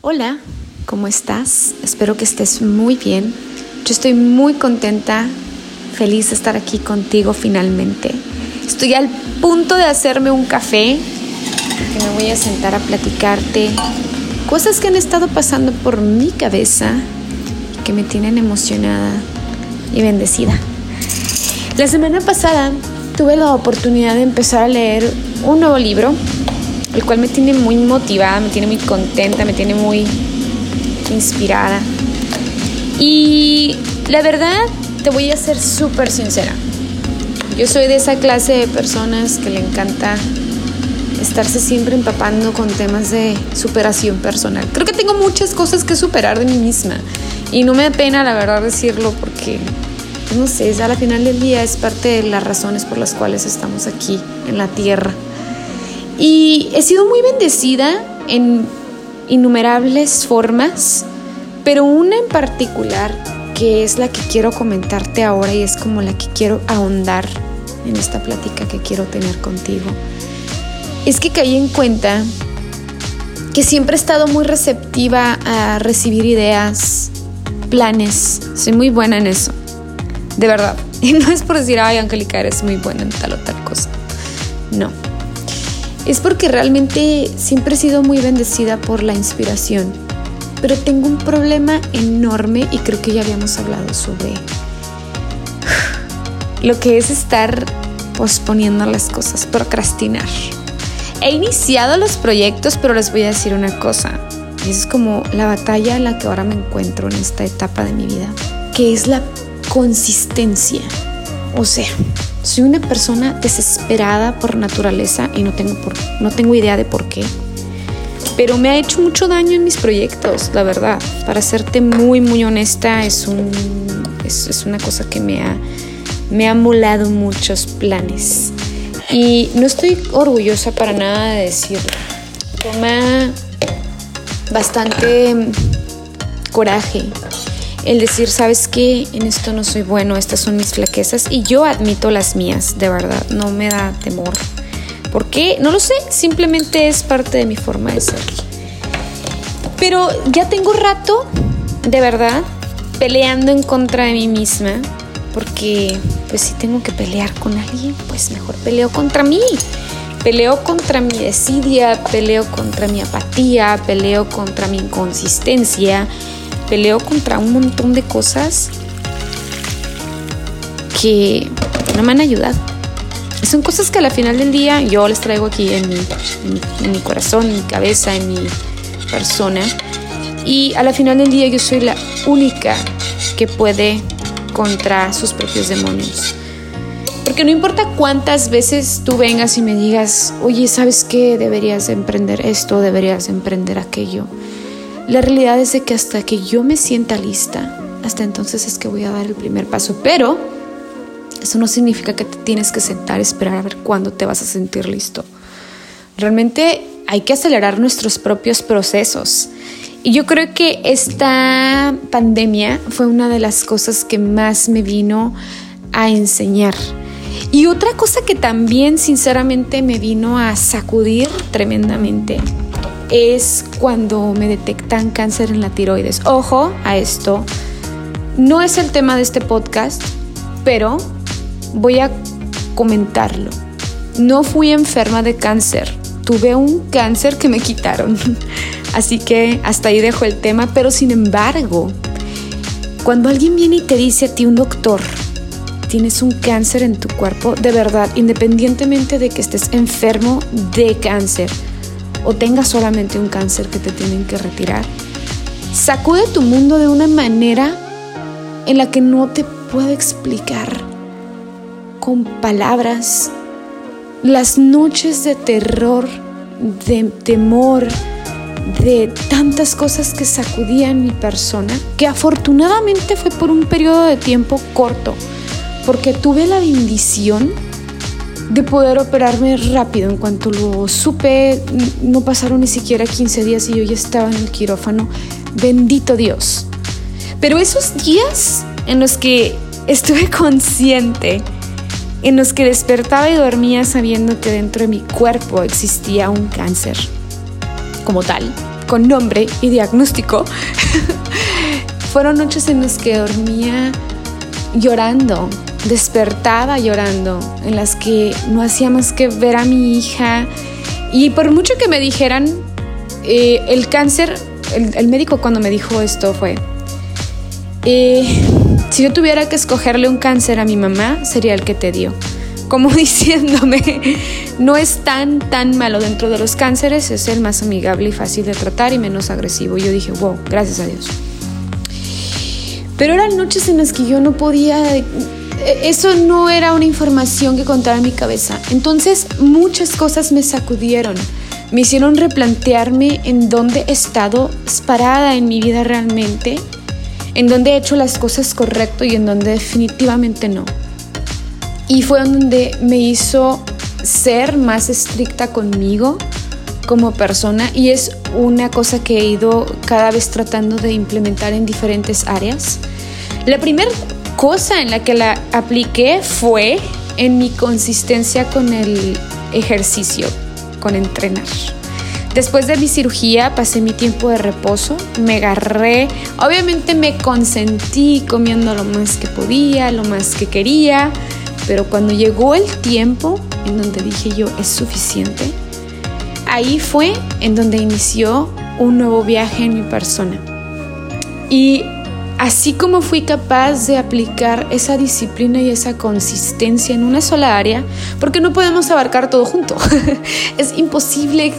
Hola, ¿cómo estás? Espero que estés muy bien. Yo estoy muy contenta, feliz de estar aquí contigo finalmente. Estoy al punto de hacerme un café, que me voy a sentar a platicarte cosas que han estado pasando por mi cabeza, que me tienen emocionada y bendecida. La semana pasada tuve la oportunidad de empezar a leer un nuevo libro el cual me tiene muy motivada, me tiene muy contenta, me tiene muy inspirada. Y la verdad, te voy a ser súper sincera. Yo soy de esa clase de personas que le encanta estarse siempre empapando con temas de superación personal. Creo que tengo muchas cosas que superar de mí misma y no me da pena la verdad decirlo porque, no sé, a la final del día es parte de las razones por las cuales estamos aquí en la tierra. Y he sido muy bendecida en innumerables formas, pero una en particular que es la que quiero comentarte ahora y es como la que quiero ahondar en esta plática que quiero tener contigo. Es que caí en cuenta que siempre he estado muy receptiva a recibir ideas, planes. Soy muy buena en eso. De verdad. Y no es por decir, ay, Angélica, eres muy buena en tal o tal cosa. No es porque realmente siempre he sido muy bendecida por la inspiración. Pero tengo un problema enorme y creo que ya habíamos hablado sobre lo que es estar posponiendo las cosas, procrastinar. He iniciado los proyectos, pero les voy a decir una cosa. Es como la batalla en la que ahora me encuentro en esta etapa de mi vida, que es la consistencia. O sea, soy una persona desesperada por naturaleza y no tengo, por, no tengo idea de por qué. Pero me ha hecho mucho daño en mis proyectos, la verdad. Para serte muy, muy honesta, es, un, es, una cosa que me ha, me ha molado muchos planes. Y no estoy orgullosa para nada de decirlo. Toma bastante coraje el decir, sabes que en esto no soy bueno, estas son mis flaquezas y yo admito las mías, de verdad, no me da temor. ¿Por qué? No lo sé, simplemente es parte de mi forma de ser. Pero ya tengo rato, de verdad, peleando en contra de mí misma, porque pues si tengo que pelear con alguien, pues mejor peleo contra mí. Peleo contra mi desidia, peleo contra mi apatía, peleo contra mi inconsistencia, peleo contra un montón de cosas que no me han ayudado. Son cosas que al final del día yo les traigo aquí en mi, en, mi corazón, en mi cabeza, en mi persona. Y a la final del día yo soy la única que puede contra sus propios demonios. Porque no importa cuántas veces tú vengas y me digas, oye, ¿sabes qué? Deberías emprender esto, deberías emprender aquello. La realidad es de que hasta que yo me sienta lista, hasta entonces es que voy a dar el primer paso. Pero eso no significa que te tienes que sentar, esperar a ver cuándo te vas a sentir listo. Realmente hay que acelerar nuestros propios procesos. Y yo creo que esta pandemia fue una de las cosas que más me vino a enseñar. Y otra cosa que también sinceramente me vino a sacudir tremendamente es cuando me detectan cáncer en la tiroides. Ojo a esto, no es el tema de este podcast, pero voy a comentarlo. No fui enferma de cáncer, tuve un cáncer que me quitaron. Así que hasta ahí dejo el tema, pero sin embargo, cuando alguien viene y te dice a ti un doctor, tienes un cáncer en tu cuerpo, de verdad, independientemente de que estés enfermo de cáncer, o tengas solamente un cáncer que te tienen que retirar. Sacude tu mundo de una manera en la que no te puedo explicar con palabras las noches de terror, de temor, de tantas cosas que sacudían mi persona, que afortunadamente fue por un periodo de tiempo corto, porque tuve la bendición de poder operarme rápido. En cuanto lo supe, no pasaron ni siquiera 15 días y yo ya estaba en el quirófano. Bendito Dios. Pero esos días en los que estuve consciente, en los que despertaba y dormía sabiendo que dentro de mi cuerpo existía un cáncer como tal, con nombre y diagnóstico, fueron noches en las que dormía llorando, despertaba llorando, en las que no hacía más que ver a mi hija. Y por mucho que me dijeran, eh, el cáncer, el, médico cuando me dijo esto fue, eh, si yo tuviera que escogerle un cáncer a mi mamá, sería el que te dio. Como diciéndome, no es tan, tan malo dentro de los cánceres, es el más amigable y fácil de tratar y menos agresivo. Yo dije, wow, gracias a Dios. Pero eran noches en las que yo no podía eso no era una información que contaba en mi cabeza. Entonces muchas cosas me sacudieron, me hicieron replantearme en dónde he estado parada en mi vida realmente, en dónde he hecho las cosas correcto y en dónde definitivamente no. Y fue donde me hizo ser más estricta conmigo como persona y es una cosa que he ido cada vez tratando de implementar en diferentes áreas. La primera cosa en la que la apliqué fue en mi consistencia con el ejercicio, con entrenar. Después de mi cirugía pasé mi tiempo de reposo, me agarré, obviamente me consentí comiendo lo más que podía, lo más que quería, pero cuando llegó el tiempo en donde dije yo es suficiente, ahí fue en donde inició un nuevo viaje en mi persona. Y así como fui capaz de aplicar esa disciplina y esa consistencia en una sola área, porque no podemos abarcar todo junto. es imposible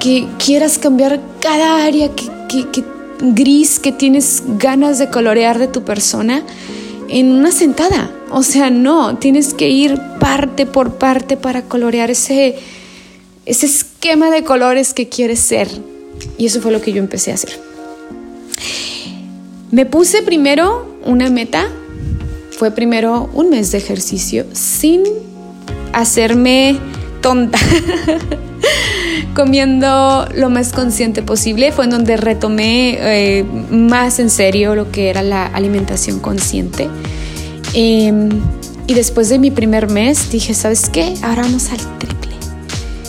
que quieras cambiar cada área que, gris que tienes ganas de colorear de tu persona en una sentada. O sea, no, tienes que ir parte por parte para colorear ese, esquema de colores que quieres ser. Y eso fue lo que yo empecé a hacer. Me puse primero una meta, fue primero un mes de ejercicio sin hacerme tonta, comiendo lo más consciente posible. Fue en donde retomé eh, más en serio lo que era la alimentación consciente. Em, y después de mi primer mes dije, ¿sabes qué? Ahora vamos al triple.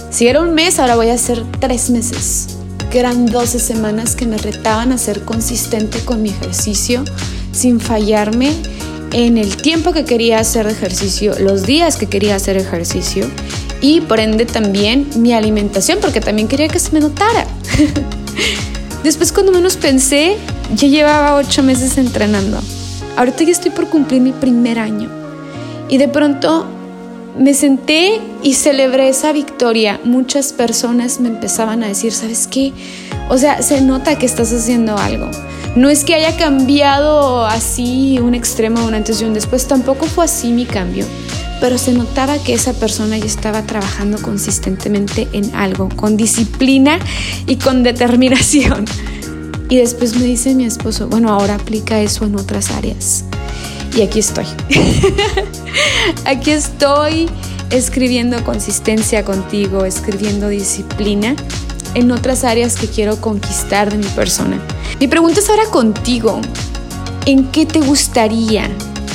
Si era un mes, ahora voy a hacer tres meses eran 12 semanas que me retaban a ser consistente con mi ejercicio sin fallarme en el tiempo que quería hacer ejercicio, los días que quería hacer ejercicio y por ende también mi alimentación, porque también quería que se me notara. Después cuando menos pensé, ya llevaba ocho meses entrenando. Ahorita ya estoy por cumplir mi primer año. Y de pronto me senté y celebré esa victoria. Muchas personas me empezaban a decir, ¿sabes qué? O sea, se nota que estás haciendo algo. No es que haya cambiado así un extremo, un antes y un después, tampoco fue así mi cambio, pero se notaba que esa persona ya estaba trabajando consistentemente en algo, con disciplina y con determinación. Y después me dice mi esposo, bueno, ahora aplica eso en otras áreas. Y aquí estoy. aquí estoy escribiendo consistencia contigo, escribiendo disciplina en otras áreas que quiero conquistar de mi persona. Mi pregunta es ahora contigo. ¿En qué te gustaría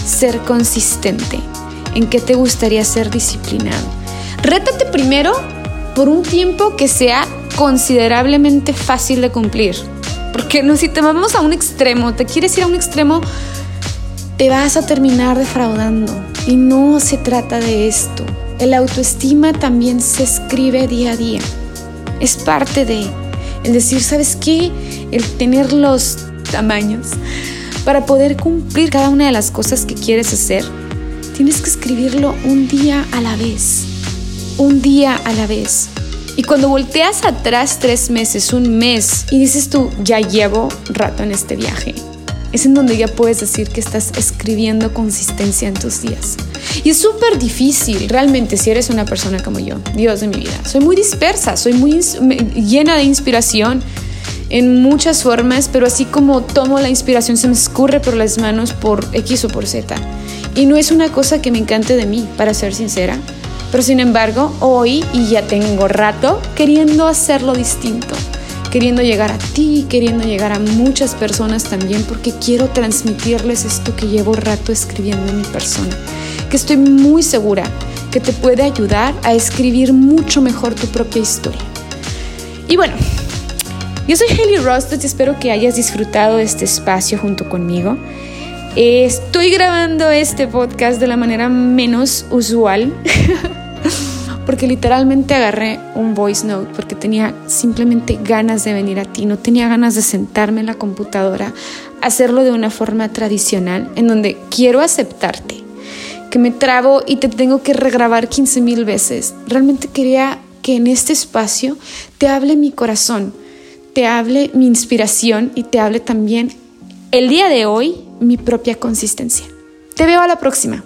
ser consistente? ¿En qué te gustaría ser disciplinado? Rétate primero por un tiempo que sea considerablemente fácil de cumplir. Porque no, si te vamos a un extremo, te quieres ir a un extremo, te vas a terminar defraudando. Y no se trata de esto. El autoestima también se escribe día a día. Es parte de el decir, ¿sabes qué? El tener los tamaños para poder cumplir cada una de las cosas que quieres hacer. Tienes que escribirlo un día a la vez. Un día a la vez. Y cuando volteas atrás tres meses, un mes, y dices tú, ya llevo rato en este viaje, es en donde ya puedes decir que estás escribiendo consistencia en tus días. Y es súper difícil, realmente, si eres una persona como yo, Dios de mi vida. Soy muy dispersa, soy muy llena de inspiración en muchas formas, pero así como tomo la inspiración se me escurre por las manos por X o por Z. Y no es una cosa que me encante de mí, para ser sincera. Pero sin embargo, hoy, y ya tengo rato, queriendo hacerlo distinto queriendo llegar a ti, queriendo llegar a muchas personas también, porque quiero transmitirles esto que llevo rato escribiendo en mi persona, que estoy muy segura que te puede ayudar a escribir mucho mejor tu propia historia. Y bueno, Yo soy Haley Rostos y espero que hayas disfrutado de este espacio junto conmigo. Estoy grabando este podcast de la manera menos usual. porque literalmente agarré un voice note porque tenía simplemente ganas de venir a ti, no tenía ganas de sentarme en la computadora, hacerlo de una forma tradicional, en donde quiero aceptarte, que me trabo y te tengo que regrabar 15 mil veces. Realmente quería que en este espacio te hable mi corazón, te hable mi inspiración y te hable también el día de hoy mi propia consistencia. Te veo a la próxima.